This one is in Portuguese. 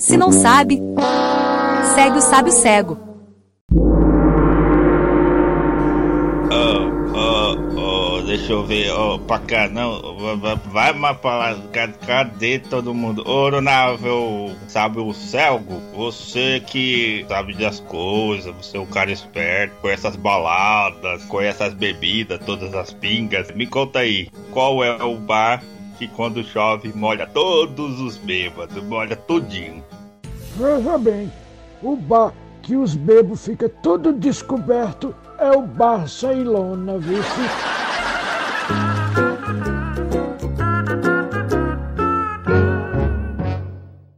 Se não sabe, segue o sábio cego. Oh, oh, oh, deixa eu ver, oh, pra cá, não, vai- mais pra lá, Ca- cadê todo mundo? Ô, Ronaldo, sabe o Celgo? Você que sabe das coisas, você é um cara esperto, conhece as baladas, conhece as bebidas, todas as pingas, me conta aí, qual é o bar que quando chove molha todos os bêbados, molha tudinho? Veja bem, o bar que os bebos fica tudo descoberto é o bar Ceilona, viu?